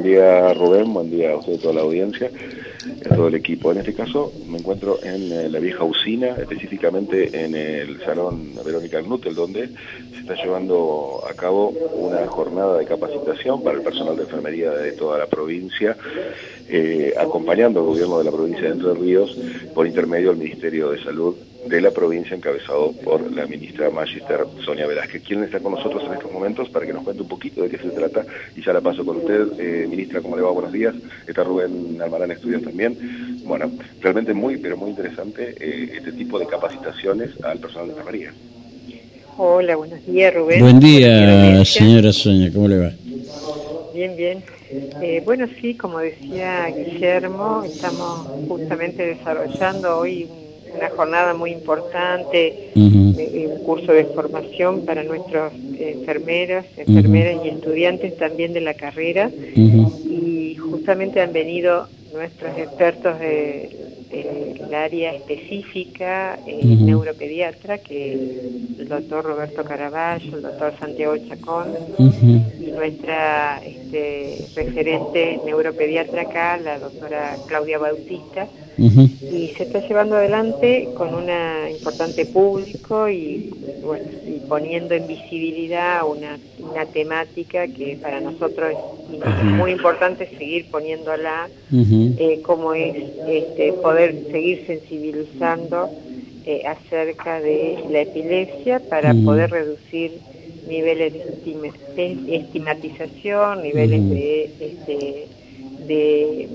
Buen día Rubén, buen día a usted y toda la audiencia, a todo el equipo. En este caso me encuentro en eh, la vieja usina, específicamente en el Salón Verónica Knutel, donde se está llevando a cabo una jornada de capacitación para el personal de enfermería de toda la provincia, eh, acompañando al gobierno de la provincia de Entre Ríos por intermedio del Ministerio de Salud de la provincia encabezado por la ministra Magister Sonia Velázquez, quien está con nosotros en estos momentos para que nos cuente un poquito de qué se trata y ya la paso con usted. Eh, ministra, ¿cómo le va? Buenos días. Está Rubén Almarán Estudios también. Bueno, realmente muy, pero muy interesante eh, este tipo de capacitaciones al personal de enfermería. Hola, buenos días Rubén. Buen día, señora Sonia, ¿cómo le va? Bien, bien. Eh, bueno, sí, como decía Guillermo, estamos justamente desarrollando hoy un una jornada muy importante, un curso de formación para nuestros enfermeras, enfermeras y estudiantes también de la carrera. Y justamente han venido nuestros expertos del área específica, el neuropediatra, que el doctor Roberto Caraballo, el doctor Santiago Chacón, y nuestra este, referente neuropediatra acá, la doctora Claudia Bautista, y se está llevando adelante con un importante público y, bueno, poniendo en visibilidad una, una temática que para nosotros es muy importante seguir poniéndola, eh, como es este, poder seguir sensibilizando eh, acerca de la epilepsia para poder reducir niveles de estigmatización, niveles de, este, de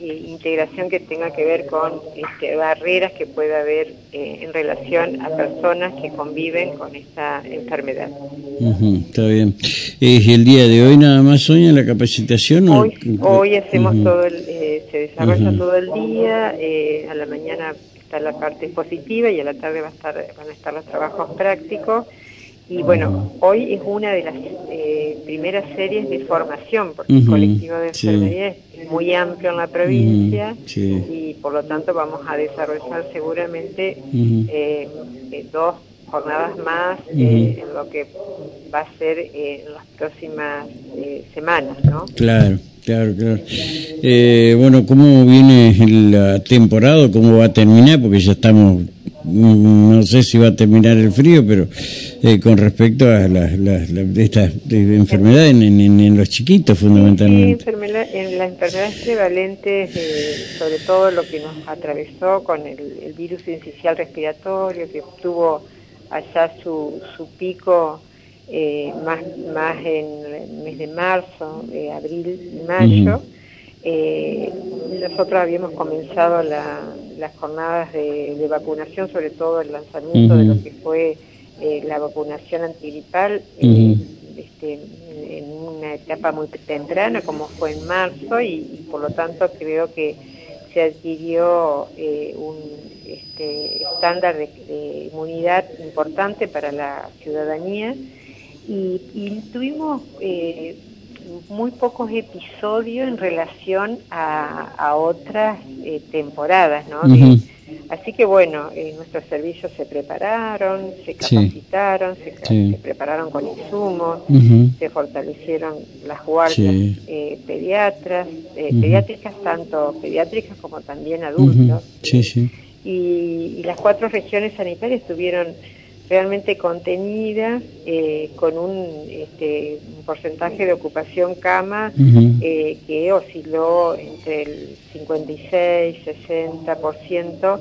eh, integración que tenga que ver con este, barreras que pueda haber eh, en relación a personas que conviven con esta enfermedad. está bien. ¿Es el día de hoy nada más, Sonia, la capacitación? Hoy, hoy hacemos todo el, eh, se desarrolla todo el día, a la mañana está la parte positiva y a la tarde va a estar, van a estar los trabajos prácticos. Y bueno, hoy es una de las eh, primeras series de formación, porque el colectivo de enfermería es muy amplio en la provincia y por lo tanto vamos a desarrollar seguramente eh, eh, dos jornadas más en lo que va a ser en las próximas semanas, ¿no? Claro. Claro, claro. bueno, ¿cómo viene la temporada? ¿Cómo va a terminar? Porque ya estamos no sé si va a terminar el frío, pero eh, con respecto a las, las, estas enfermedades en, los chiquitos fundamentalmente. Sí, en las enfermedades prevalentes, eh, sobre todo lo que nos atravesó con el, virus incisional respiratorio, que tuvo allá su, su pico eh, más, más en el mes de marzo, abril y mayo. Nosotros habíamos comenzado la, las jornadas de, vacunación, sobre todo el lanzamiento de lo que fue eh, la vacunación antigripal eh, este, en una etapa muy temprana, como fue en marzo, y, por lo tanto creo que se adquirió eh, un este, estándar de, inmunidad importante para la ciudadanía. Y, tuvimos muy pocos episodios en relación a, otras eh, temporadas, ¿no? así que bueno, eh, nuestros servicios se prepararon, se capacitaron, se, prepararon con insumos, se fortalecieron las guardias eh, pediatras, pediátricas, tanto pediátricas como también adultos. y las cuatro regiones sanitarias tuvieron realmente contenida, eh, con un, este, un, porcentaje de ocupación cama eh, que osciló entre el 56 60%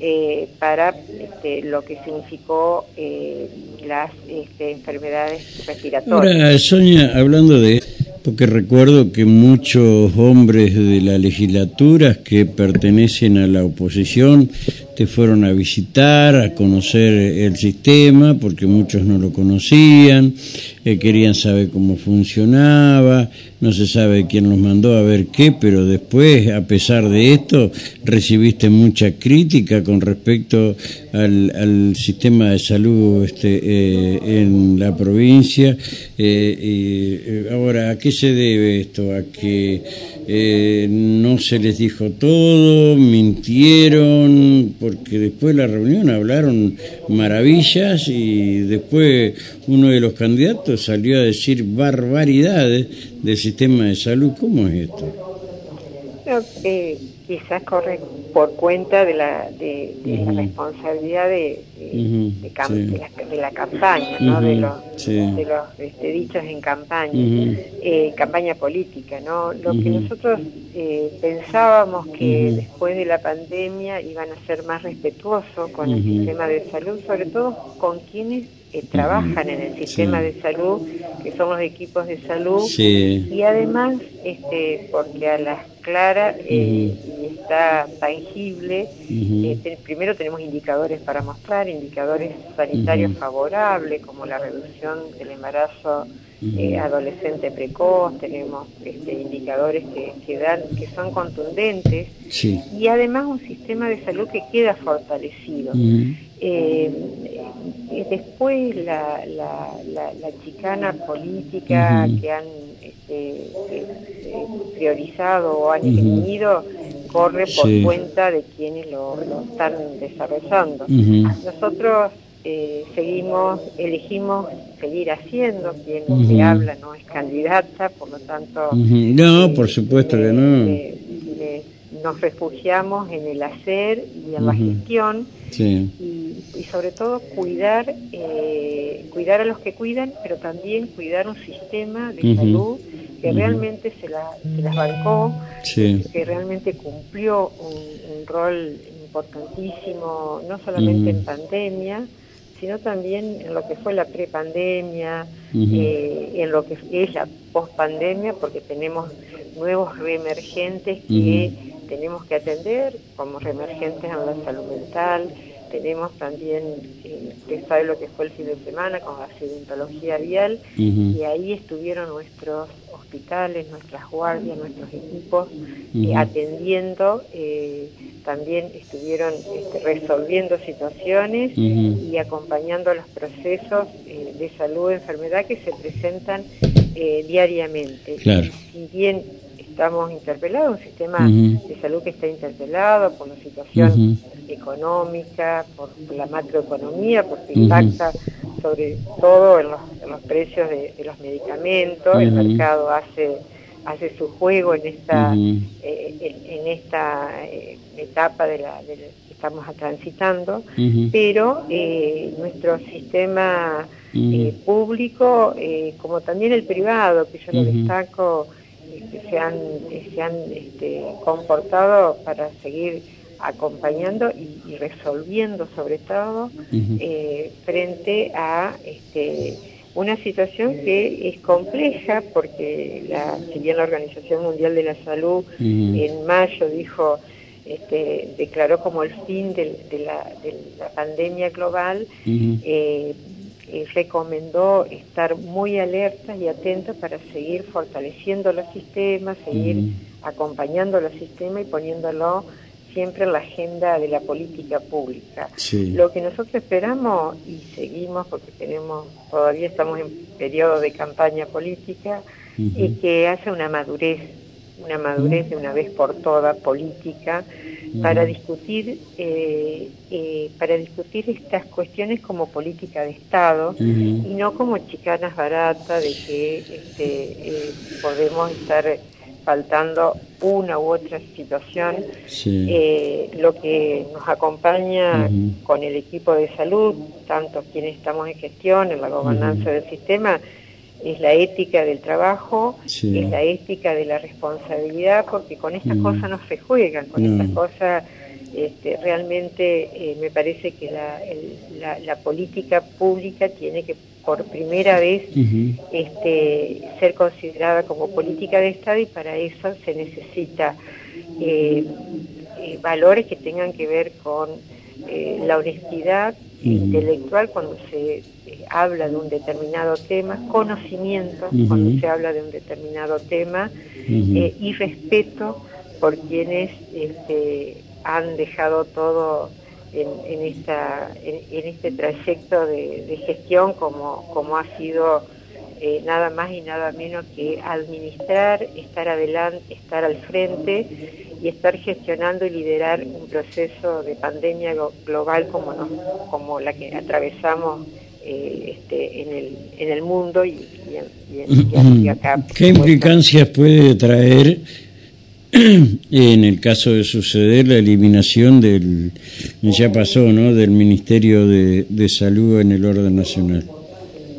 eh, para este, lo que significó eh, las este, enfermedades respiratorias. Ahora, Sonia, hablando de porque recuerdo que muchos hombres de la legislatura que pertenecen a la oposición te fueron a visitar, a conocer el sistema, porque muchos no lo conocían, eh, querían saber cómo funcionaba, no se sabe quién los mandó a ver qué, pero después, a pesar de esto, recibiste mucha crítica con respecto al, sistema de salud este, eh, en la provincia. Eh, ahora, ¿a qué se debe esto? ¿A que no se les dijo todo, mintieron? porque después de la reunión hablaron maravillas y después uno de los candidatos salió a decir barbaridades del sistema de salud. ¿Cómo es esto? quizás corre por cuenta de la, de, la responsabilidad de, de, la, campaña, ¿no? de los, de los este, dichos en campaña, eh, campaña política. ¿no? Lo que nosotros eh, pensábamos que después de la pandemia iban a ser más respetuosos con el sistema de salud, sobre todo con quienes que trabajan en el sistema de salud, que son los equipos de salud, y además, este, porque a las claras eh, está tangible, este, primero tenemos indicadores para mostrar, indicadores sanitarios favorables, como la reducción del embarazo eh, adolescente precoz, tenemos este, indicadores que, que, dan, que son contundentes, y además un sistema de salud que queda fortalecido. Eh, después la, la, la, chicana política que han este, eh, priorizado o han definido corre por cuenta de quienes lo, están desarrollando. Nosotros eh, seguimos, elegimos seguir haciendo, quien se habla no es candidata, por lo tanto... No, por supuesto que no nos refugiamos en el hacer y en la gestión y, sobre todo cuidar eh, cuidar a los que cuidan pero también cuidar un sistema de salud que realmente se, la, las bancó que realmente cumplió un, rol importantísimo no solamente en pandemia sino también en lo que fue la prepandemia, eh, en lo que es la pospandemia, porque tenemos nuevos reemergentes que tenemos que atender como reemergentes en la salud mental. Tenemos también, eh, usted sabe lo que fue el fin de semana con la accidentología vial, y ahí estuvieron nuestros hospitales, nuestras guardias, nuestros equipos eh, atendiendo, eh, también estuvieron este, resolviendo situaciones y acompañando los procesos de salud enfermedad que se presentan diariamente. Claro. Si bien estamos interpelados, un sistema de salud que está interpelado por la situación económica, por la macroeconomía, porque impacta sobre todo en los, precios de, los medicamentos, el mercado hace hace su juego en esta eh, en, esta eh, etapa de la, que estamos transitando, pero eh, nuestro sistema público, como también el privado, que yo lo destaco, se han, se han este, comportado para seguir acompañando y, resolviendo sobre todo eh, frente a este, una situación que es compleja porque la, si bien la Organización Mundial de la Salud en mayo dijo este, declaró como el fin de, la, de la, pandemia global, eh, eh, recomendó estar muy alertas y atentos para seguir fortaleciendo los sistemas, seguir acompañando los sistemas y poniéndolo siempre en la agenda de la política pública. Lo que nosotros esperamos y seguimos porque tenemos todavía estamos en periodo de campaña política es que haya una madurez, una madurez de una vez por todas política para discutir eh, eh, para discutir estas cuestiones como política de Estado y no como chicanas baratas de que este, eh, podemos estar faltando una u otra situación. lo que nos acompaña con el equipo de salud, tanto quienes estamos en gestión, en la gobernanza del sistema, es la ética del trabajo, es la ética de la responsabilidad, porque con estas mm. cosas no se juegan, con estas cosas este, realmente eh, me parece que la, la, política pública tiene que por primera vez este, ser considerada como política de Estado y para eso se necesita eh, eh, valores que tengan que ver con la honestidad intelectual cuando se habla de un determinado tema, conocimiento cuando se habla de un determinado tema eh, y respeto por quienes este, han dejado todo en, esta, en, este trayecto de, gestión como, como ha sido eh, nada más y nada menos que administrar, estar adelante, estar al frente y estar gestionando y liderar un proceso de pandemia global como, como la que atravesamos eh, este, en, el, en el mundo y, y, acá. ¿Qué implicancias puede traer en el caso de suceder la eliminación del, ya pasó, ¿no? del Ministerio de, de Salud en el orden nacional?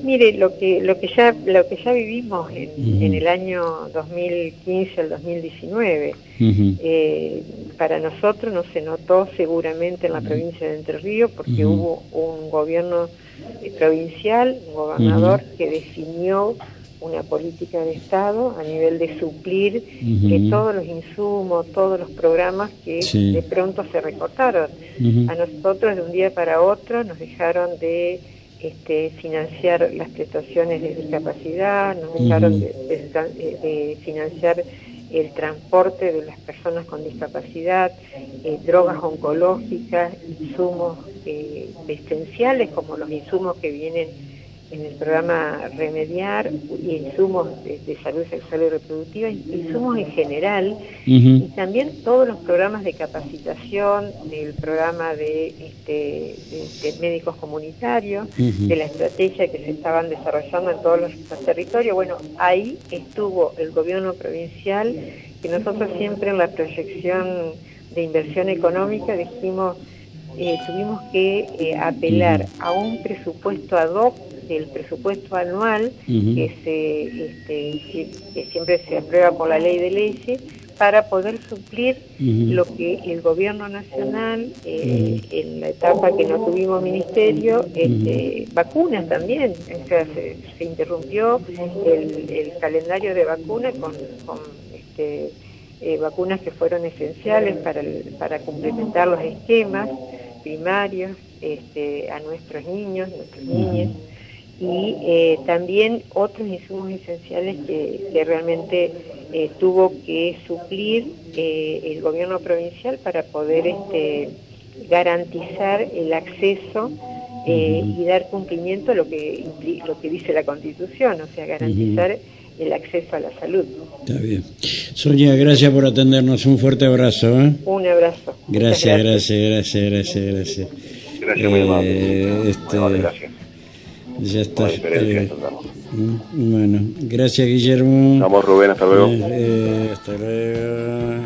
Mire, lo que lo que ya lo que ya vivimos en, el año 2015 al 2019, eh, para nosotros no se notó seguramente en la provincia de Entre Ríos porque hubo un gobierno eh, provincial, un gobernador que definió una política de Estado a nivel de suplir que todos los insumos, todos los programas que de pronto se recortaron. A nosotros de un día para otro nos dejaron de este, financiar las prestaciones de discapacidad, nos dejaron de, financiar el transporte de las personas con discapacidad, eh, drogas oncológicas, insumos eh, esenciales como los insumos que vienen en el programa Remediar, insumos de, de, salud sexual y reproductiva, insumos en general, y también todos los programas de capacitación del programa de, este, de, médicos comunitarios, de la estrategia que se estaban desarrollando en todos los, territorios. Bueno, ahí estuvo el gobierno provincial, que nosotros siempre en la proyección de inversión económica dijimos, eh, tuvimos que eh, apelar a un presupuesto ad hoc del presupuesto anual que, se, este, que siempre se aprueba por la ley de leyes para poder suplir lo que el gobierno nacional, eh, en la etapa que no tuvimos ministerio, este, vacunas también, o sea, se, interrumpió el, calendario de vacunas con, este, eh, vacunas que fueron esenciales para, para complementar los esquemas primarios este, a nuestros niños, nuestras niñas y eh, también otros insumos esenciales que, realmente eh, tuvo que suplir eh, el gobierno provincial para poder este, garantizar el acceso y dar cumplimiento a lo que, lo que dice la Constitución, o sea, garantizar el acceso a la salud. Está bien. Sonia, gracias por atendernos. Un fuerte abrazo. Un abrazo. Gracias, gracias, gracias, gracias, gracias. Gracias, muy amable. Este, gracias. Ya está. Eh, mm, bueno, gracias Guillermo. Vamos Rubén, hasta luego. Eh, hasta luego.